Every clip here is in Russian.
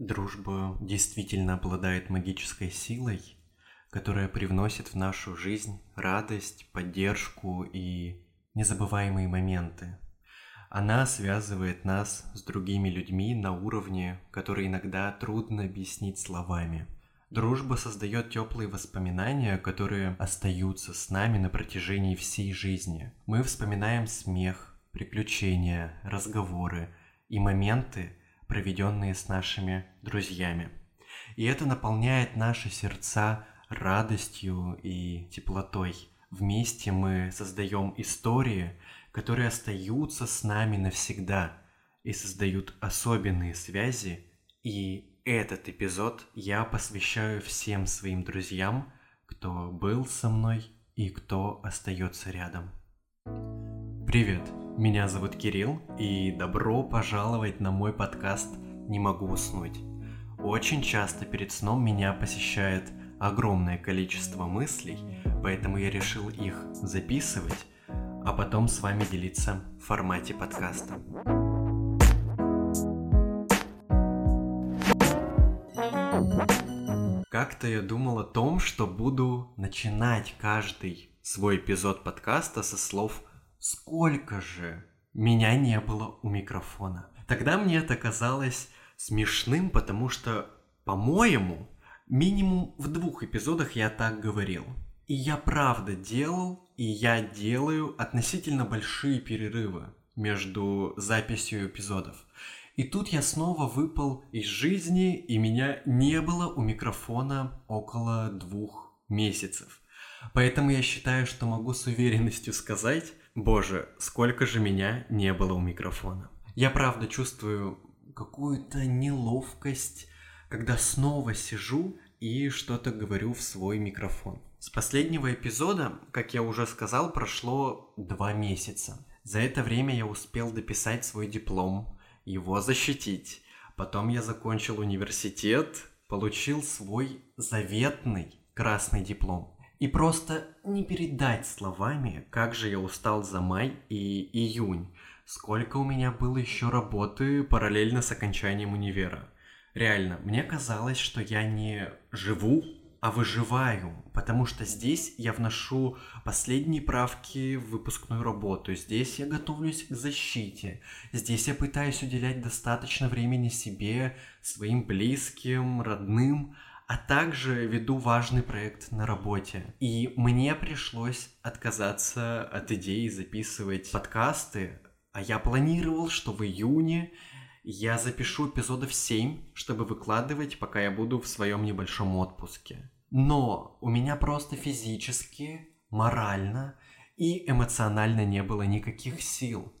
Дружба действительно обладает магической силой, которая привносит в нашу жизнь радость, поддержку и незабываемые моменты. Она связывает нас с другими людьми на уровне, который иногда трудно объяснить словами. Дружба создает теплые воспоминания, которые остаются с нами на протяжении всей жизни. Мы вспоминаем смех, приключения, разговоры и моменты, проведенные с нашими друзьями. И это наполняет наши сердца радостью и теплотой. Вместе мы создаем истории, которые остаются с нами навсегда и создают особенные связи. И этот эпизод я посвящаю всем своим друзьям, кто был со мной и кто остается рядом. Привет! Меня зовут Кирилл, и добро пожаловать на мой подкаст «Не могу уснуть». Очень часто перед сном меня посещает огромное количество мыслей, поэтому я решил их записывать, а потом с вами делиться в формате подкаста. Как-то я думал о том, что буду начинать каждый свой эпизод подкаста со слов сколько же меня не было у микрофона. Тогда мне это казалось смешным, потому что, по-моему, минимум в двух эпизодах я так говорил. И я правда делал, и я делаю относительно большие перерывы между записью эпизодов. И тут я снова выпал из жизни, и меня не было у микрофона около двух месяцев. Поэтому я считаю, что могу с уверенностью сказать, Боже, сколько же меня не было у микрофона. Я правда чувствую какую-то неловкость, когда снова сижу и что-то говорю в свой микрофон. С последнего эпизода, как я уже сказал, прошло два месяца. За это время я успел дописать свой диплом, его защитить. Потом я закончил университет, получил свой заветный красный диплом. И просто не передать словами, как же я устал за май и июнь. Сколько у меня было еще работы параллельно с окончанием универа. Реально, мне казалось, что я не живу, а выживаю, потому что здесь я вношу последние правки в выпускную работу, здесь я готовлюсь к защите, здесь я пытаюсь уделять достаточно времени себе, своим близким, родным, а также веду важный проект на работе. И мне пришлось отказаться от идеи записывать подкасты, а я планировал, что в июне я запишу эпизодов 7, чтобы выкладывать, пока я буду в своем небольшом отпуске. Но у меня просто физически, морально и эмоционально не было никаких сил.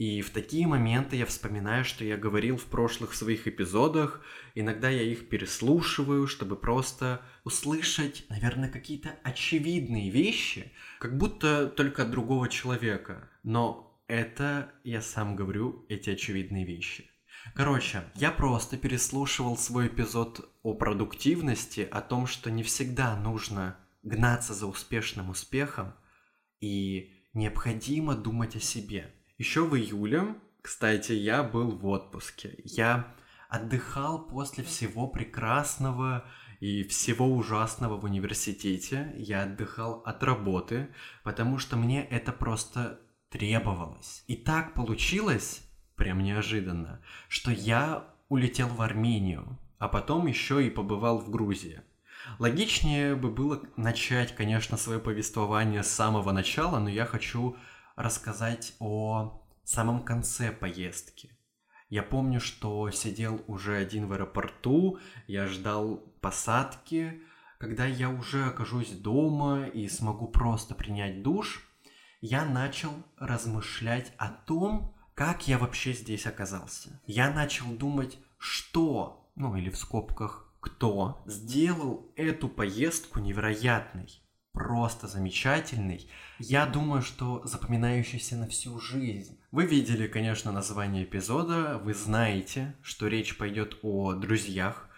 И в такие моменты я вспоминаю, что я говорил в прошлых своих эпизодах. Иногда я их переслушиваю, чтобы просто услышать, наверное, какие-то очевидные вещи, как будто только от другого человека. Но это я сам говорю, эти очевидные вещи. Короче, я просто переслушивал свой эпизод о продуктивности, о том, что не всегда нужно гнаться за успешным успехом и необходимо думать о себе. Еще в июле, кстати, я был в отпуске. Я отдыхал после всего прекрасного и всего ужасного в университете. Я отдыхал от работы, потому что мне это просто требовалось. И так получилось, прям неожиданно, что я улетел в Армению, а потом еще и побывал в Грузии. Логичнее бы было начать, конечно, свое повествование с самого начала, но я хочу рассказать о самом конце поездки. Я помню, что сидел уже один в аэропорту, я ждал посадки. Когда я уже окажусь дома и смогу просто принять душ, я начал размышлять о том, как я вообще здесь оказался. Я начал думать, что, ну или в скобках, кто сделал эту поездку невероятной просто замечательный. Я думаю, что запоминающийся на всю жизнь. Вы видели, конечно, название эпизода, вы знаете, что речь пойдет о друзьях,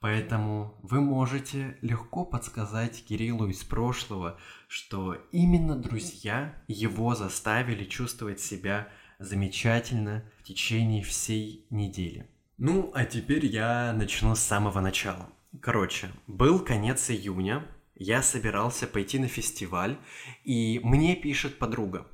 поэтому вы можете легко подсказать Кириллу из прошлого, что именно друзья его заставили чувствовать себя замечательно в течение всей недели. Ну, а теперь я начну с самого начала. Короче, был конец июня, я собирался пойти на фестиваль, и мне пишет подруга.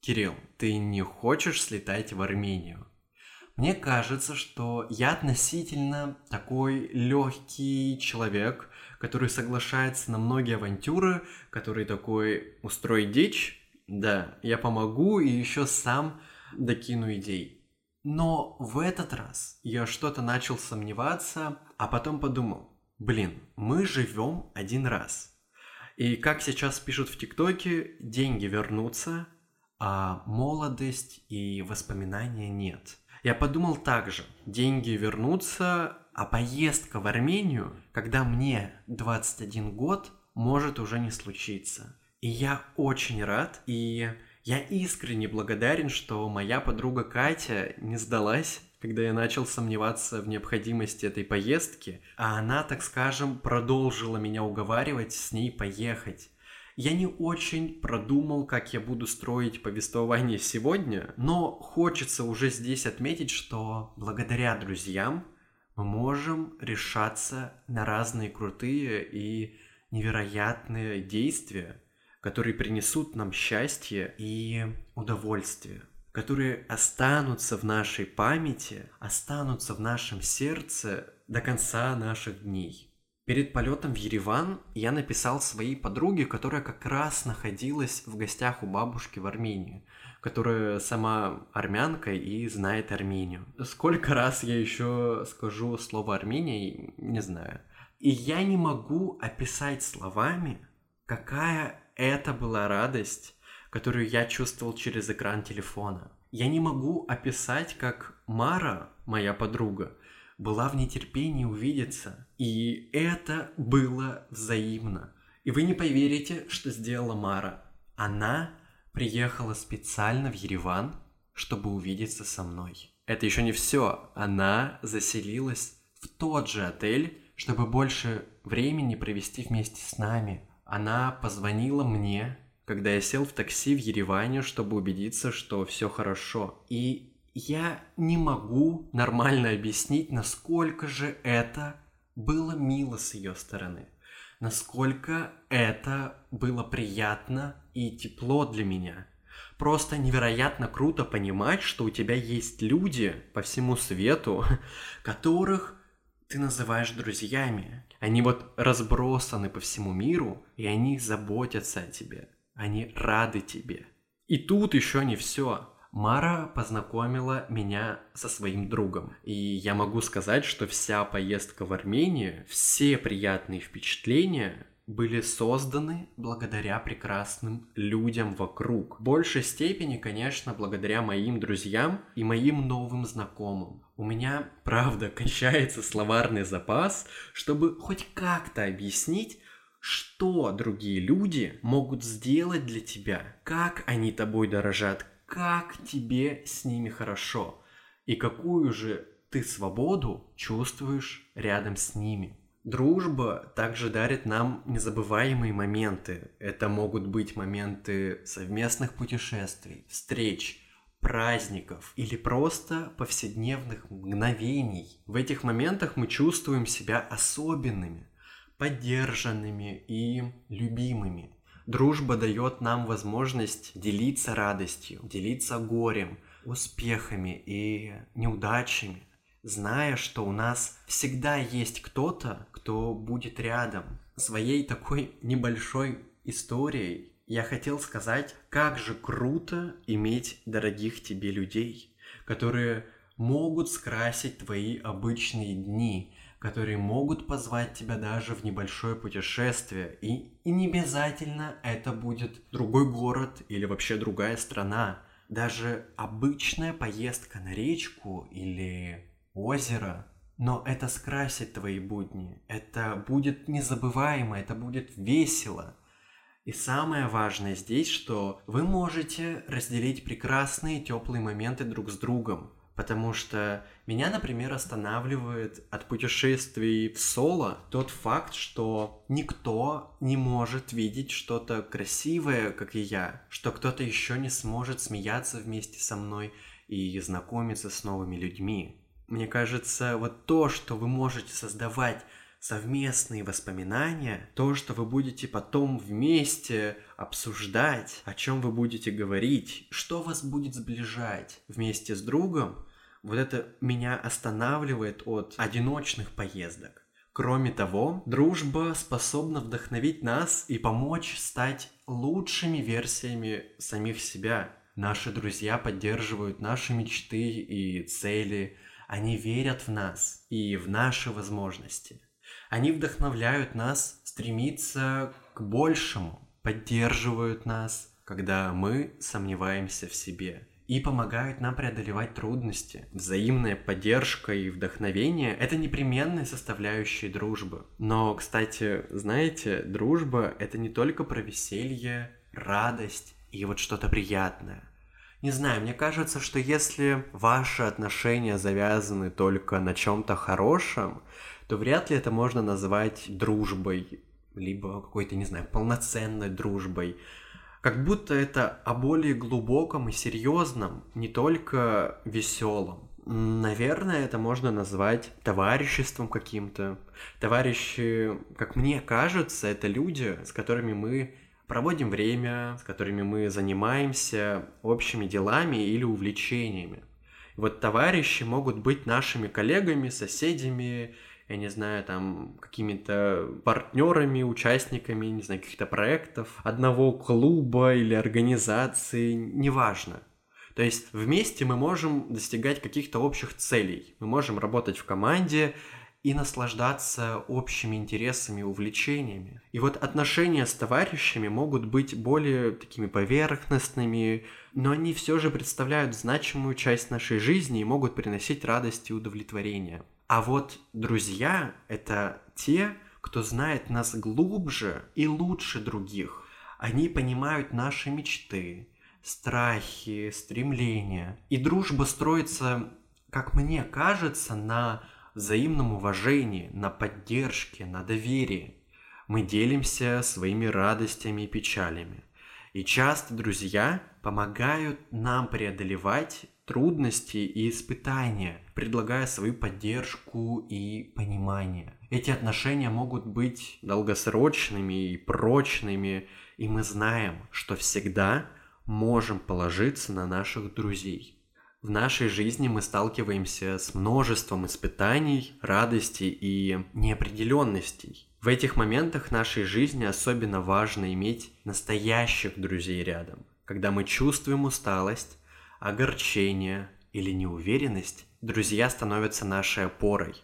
Кирилл, ты не хочешь слетать в Армению? Мне кажется, что я относительно такой легкий человек, который соглашается на многие авантюры, который такой устроить дичь, да, я помогу и еще сам докину идей. Но в этот раз я что-то начал сомневаться, а потом подумал, блин, мы живем один раз. И как сейчас пишут в ТикТоке, деньги вернутся, а молодость и воспоминания нет. Я подумал также, деньги вернутся, а поездка в Армению, когда мне 21 год, может уже не случиться. И я очень рад, и я искренне благодарен, что моя подруга Катя не сдалась, когда я начал сомневаться в необходимости этой поездки, а она, так скажем, продолжила меня уговаривать с ней поехать. Я не очень продумал, как я буду строить повествование сегодня, но хочется уже здесь отметить, что благодаря друзьям мы можем решаться на разные крутые и невероятные действия, которые принесут нам счастье и удовольствие, которые останутся в нашей памяти, останутся в нашем сердце до конца наших дней. Перед полетом в Ереван я написал своей подруге, которая как раз находилась в гостях у бабушки в Армении, которая сама армянка и знает Армению. Сколько раз я еще скажу слово Армения, не знаю. И я не могу описать словами, какая это была радость, которую я чувствовал через экран телефона. Я не могу описать, как Мара, моя подруга, была в нетерпении увидеться. И это было взаимно. И вы не поверите, что сделала Мара. Она приехала специально в Ереван, чтобы увидеться со мной. Это еще не все. Она заселилась в тот же отель, чтобы больше времени провести вместе с нами. Она позвонила мне, когда я сел в такси в Ереване, чтобы убедиться, что все хорошо. И я не могу нормально объяснить, насколько же это было мило с ее стороны. Насколько это было приятно и тепло для меня. Просто невероятно круто понимать, что у тебя есть люди по всему свету, которых ты называешь друзьями. Они вот разбросаны по всему миру, и они заботятся о тебе. Они рады тебе. И тут еще не все. Мара познакомила меня со своим другом. И я могу сказать, что вся поездка в Армению, все приятные впечатления были созданы благодаря прекрасным людям вокруг. В большей степени, конечно, благодаря моим друзьям и моим новым знакомым. У меня, правда, кончается словарный запас, чтобы хоть как-то объяснить, что другие люди могут сделать для тебя, как они тобой дорожат, как тебе с ними хорошо и какую же ты свободу чувствуешь рядом с ними. Дружба также дарит нам незабываемые моменты. Это могут быть моменты совместных путешествий, встреч, праздников или просто повседневных мгновений. В этих моментах мы чувствуем себя особенными, поддержанными и любимыми. Дружба дает нам возможность делиться радостью, делиться горем, успехами и неудачами, зная, что у нас всегда есть кто-то, кто будет рядом. Своей такой небольшой историей я хотел сказать, как же круто иметь дорогих тебе людей, которые могут скрасить твои обычные дни, которые могут позвать тебя даже в небольшое путешествие. И, и не обязательно это будет другой город или вообще другая страна. Даже обычная поездка на речку или озеро. Но это скрасит твои будни. Это будет незабываемо, это будет весело. И самое важное здесь, что вы можете разделить прекрасные теплые моменты друг с другом. Потому что меня, например, останавливает от путешествий в соло тот факт, что никто не может видеть что-то красивое, как и я, что кто-то еще не сможет смеяться вместе со мной и знакомиться с новыми людьми. мне кажется, вот то, что вы можете создавать совместные воспоминания, то, что вы будете потом вместе обсуждать, о чем вы будете говорить, что вас будет сближать вместе с другом, вот это меня останавливает от одиночных поездок. Кроме того, дружба способна вдохновить нас и помочь стать лучшими версиями самих себя. Наши друзья поддерживают наши мечты и цели, они верят в нас и в наши возможности. Они вдохновляют нас стремиться к большему, поддерживают нас, когда мы сомневаемся в себе и помогают нам преодолевать трудности. Взаимная поддержка и вдохновение – это непременные составляющие дружбы. Но, кстати, знаете, дружба – это не только про веселье, радость и вот что-то приятное. Не знаю, мне кажется, что если ваши отношения завязаны только на чем-то хорошем, то вряд ли это можно назвать дружбой, либо какой-то, не знаю, полноценной дружбой. Как будто это о более глубоком и серьезном, не только веселом. Наверное, это можно назвать товариществом каким-то. Товарищи, как мне кажется, это люди, с которыми мы проводим время, с которыми мы занимаемся общими делами или увлечениями. Вот товарищи могут быть нашими коллегами, соседями, я не знаю, там, какими-то партнерами, участниками, не знаю, каких-то проектов, одного клуба или организации, неважно. То есть вместе мы можем достигать каких-то общих целей. Мы можем работать в команде, и наслаждаться общими интересами, увлечениями. И вот отношения с товарищами могут быть более такими поверхностными, но они все же представляют значимую часть нашей жизни и могут приносить радость и удовлетворение. А вот друзья — это те, кто знает нас глубже и лучше других. Они понимают наши мечты, страхи, стремления. И дружба строится, как мне кажется, на взаимном уважении, на поддержке, на доверии. Мы делимся своими радостями и печалями. И часто друзья помогают нам преодолевать трудности и испытания, предлагая свою поддержку и понимание. Эти отношения могут быть долгосрочными и прочными, и мы знаем, что всегда можем положиться на наших друзей. В нашей жизни мы сталкиваемся с множеством испытаний, радостей и неопределенностей. В этих моментах нашей жизни особенно важно иметь настоящих друзей рядом. Когда мы чувствуем усталость, огорчение или неуверенность, друзья становятся нашей опорой.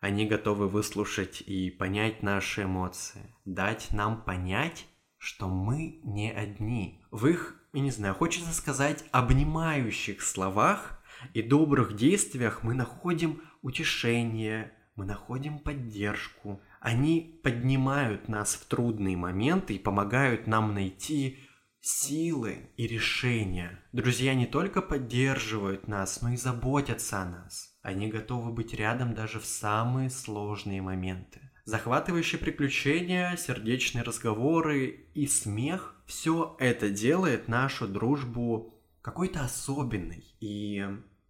Они готовы выслушать и понять наши эмоции, дать нам понять, что мы не одни. В их я не знаю, хочется сказать, обнимающих словах и добрых действиях мы находим утешение, мы находим поддержку. Они поднимают нас в трудные моменты и помогают нам найти силы и решения. Друзья не только поддерживают нас, но и заботятся о нас. Они готовы быть рядом даже в самые сложные моменты. Захватывающие приключения, сердечные разговоры и смех – все это делает нашу дружбу какой-то особенной и,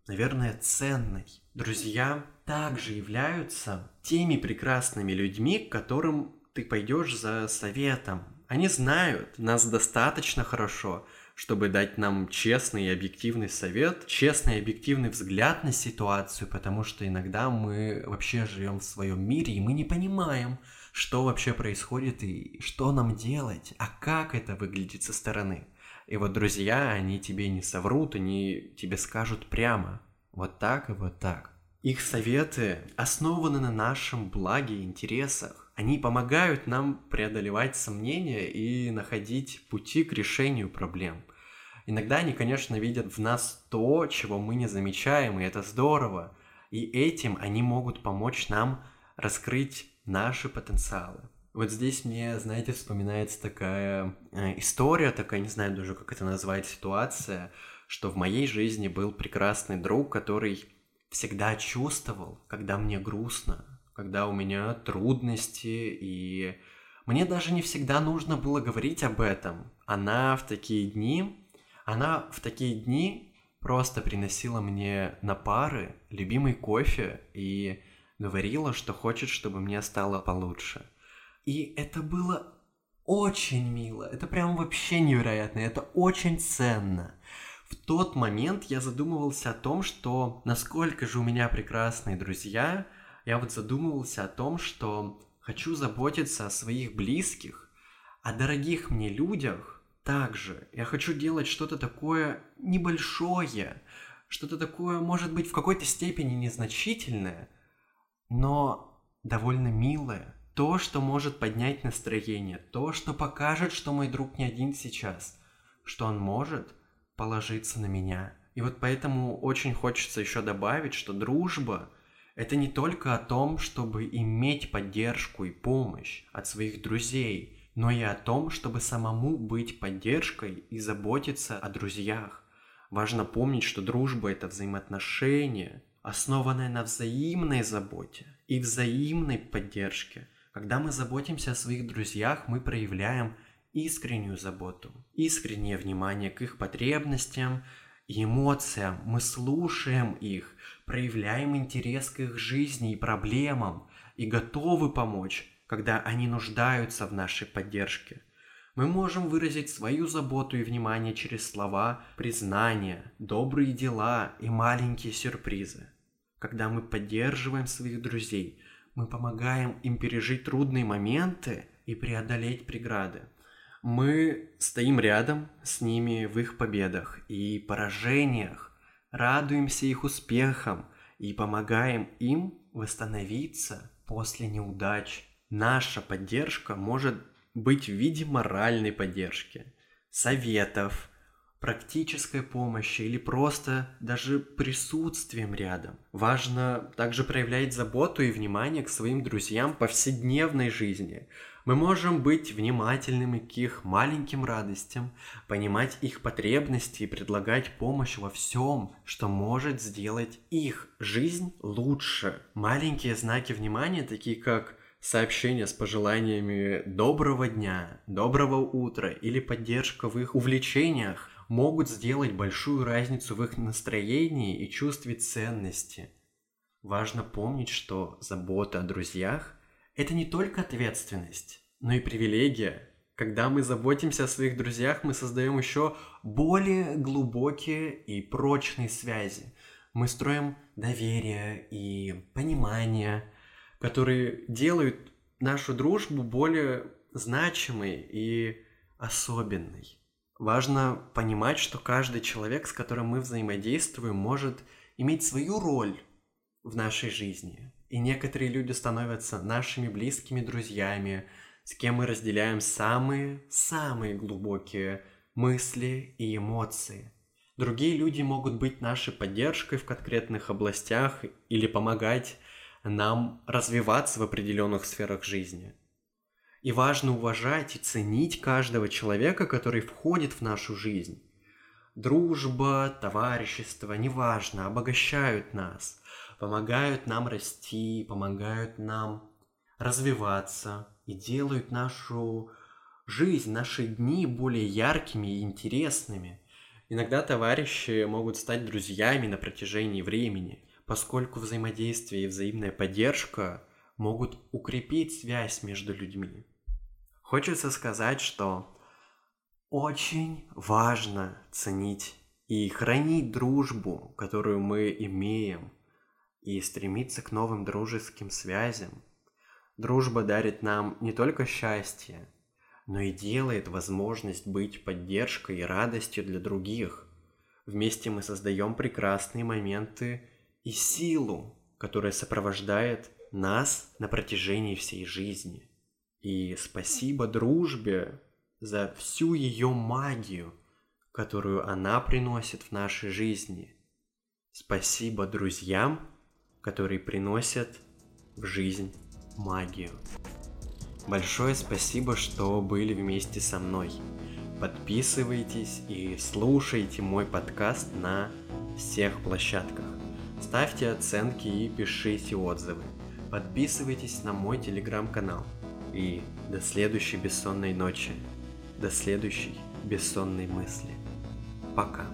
наверное, ценной. Друзья также являются теми прекрасными людьми, к которым ты пойдешь за советом. Они знают нас достаточно хорошо, чтобы дать нам честный и объективный совет, честный и объективный взгляд на ситуацию, потому что иногда мы вообще живем в своем мире, и мы не понимаем, что вообще происходит и что нам делать, а как это выглядит со стороны. И вот друзья, они тебе не соврут, они тебе скажут прямо, вот так и вот так. Их советы основаны на нашем благе и интересах. Они помогают нам преодолевать сомнения и находить пути к решению проблем. Иногда они, конечно, видят в нас то, чего мы не замечаем, и это здорово. И этим они могут помочь нам раскрыть наши потенциалы. Вот здесь мне, знаете, вспоминается такая э, история, такая, не знаю даже, как это назвать, ситуация, что в моей жизни был прекрасный друг, который всегда чувствовал, когда мне грустно, когда у меня трудности, и мне даже не всегда нужно было говорить об этом. Она в такие дни, она в такие дни просто приносила мне на пары любимый кофе и говорила, что хочет, чтобы мне стало получше. И это было очень мило, это прям вообще невероятно, это очень ценно. В тот момент я задумывался о том, что насколько же у меня прекрасные друзья, я вот задумывался о том, что хочу заботиться о своих близких, о дорогих мне людях также. Я хочу делать что-то такое небольшое, что-то такое, может быть, в какой-то степени незначительное, но довольно милое. То, что может поднять настроение, то, что покажет, что мой друг не один сейчас, что он может положиться на меня. И вот поэтому очень хочется еще добавить, что дружба – это не только о том, чтобы иметь поддержку и помощь от своих друзей, но и о том, чтобы самому быть поддержкой и заботиться о друзьях. Важно помнить, что дружба – это взаимоотношения, основанное на взаимной заботе и взаимной поддержке – когда мы заботимся о своих друзьях, мы проявляем искреннюю заботу, искреннее внимание к их потребностям и эмоциям. Мы слушаем их, проявляем интерес к их жизни и проблемам и готовы помочь, когда они нуждаются в нашей поддержке. Мы можем выразить свою заботу и внимание через слова, признания, добрые дела и маленькие сюрпризы. Когда мы поддерживаем своих друзей – мы помогаем им пережить трудные моменты и преодолеть преграды. Мы стоим рядом с ними в их победах и поражениях, радуемся их успехам и помогаем им восстановиться после неудач. Наша поддержка может быть в виде моральной поддержки, советов, практической помощи или просто даже присутствием рядом. Важно также проявлять заботу и внимание к своим друзьям в повседневной жизни. Мы можем быть внимательными к их маленьким радостям, понимать их потребности и предлагать помощь во всем, что может сделать их жизнь лучше. Маленькие знаки внимания, такие как сообщения с пожеланиями доброго дня, доброго утра или поддержка в их увлечениях могут сделать большую разницу в их настроении и чувстве ценности. Важно помнить, что забота о друзьях – это не только ответственность, но и привилегия. Когда мы заботимся о своих друзьях, мы создаем еще более глубокие и прочные связи. Мы строим доверие и понимание, которые делают нашу дружбу более значимой и особенной. Важно понимать, что каждый человек, с которым мы взаимодействуем, может иметь свою роль в нашей жизни. И некоторые люди становятся нашими близкими друзьями, с кем мы разделяем самые-самые глубокие мысли и эмоции. Другие люди могут быть нашей поддержкой в конкретных областях или помогать нам развиваться в определенных сферах жизни – и важно уважать и ценить каждого человека, который входит в нашу жизнь. Дружба, товарищество, неважно, обогащают нас, помогают нам расти, помогают нам развиваться и делают нашу жизнь, наши дни более яркими и интересными. Иногда товарищи могут стать друзьями на протяжении времени, поскольку взаимодействие и взаимная поддержка могут укрепить связь между людьми. Хочется сказать, что очень важно ценить и хранить дружбу, которую мы имеем, и стремиться к новым дружеским связям. Дружба дарит нам не только счастье, но и делает возможность быть поддержкой и радостью для других. Вместе мы создаем прекрасные моменты и силу, которая сопровождает нас на протяжении всей жизни – и спасибо дружбе за всю ее магию, которую она приносит в нашей жизни. Спасибо друзьям, которые приносят в жизнь магию. Большое спасибо, что были вместе со мной. Подписывайтесь и слушайте мой подкаст на всех площадках. Ставьте оценки и пишите отзывы. Подписывайтесь на мой телеграм-канал. И до следующей бессонной ночи, до следующей бессонной мысли. Пока.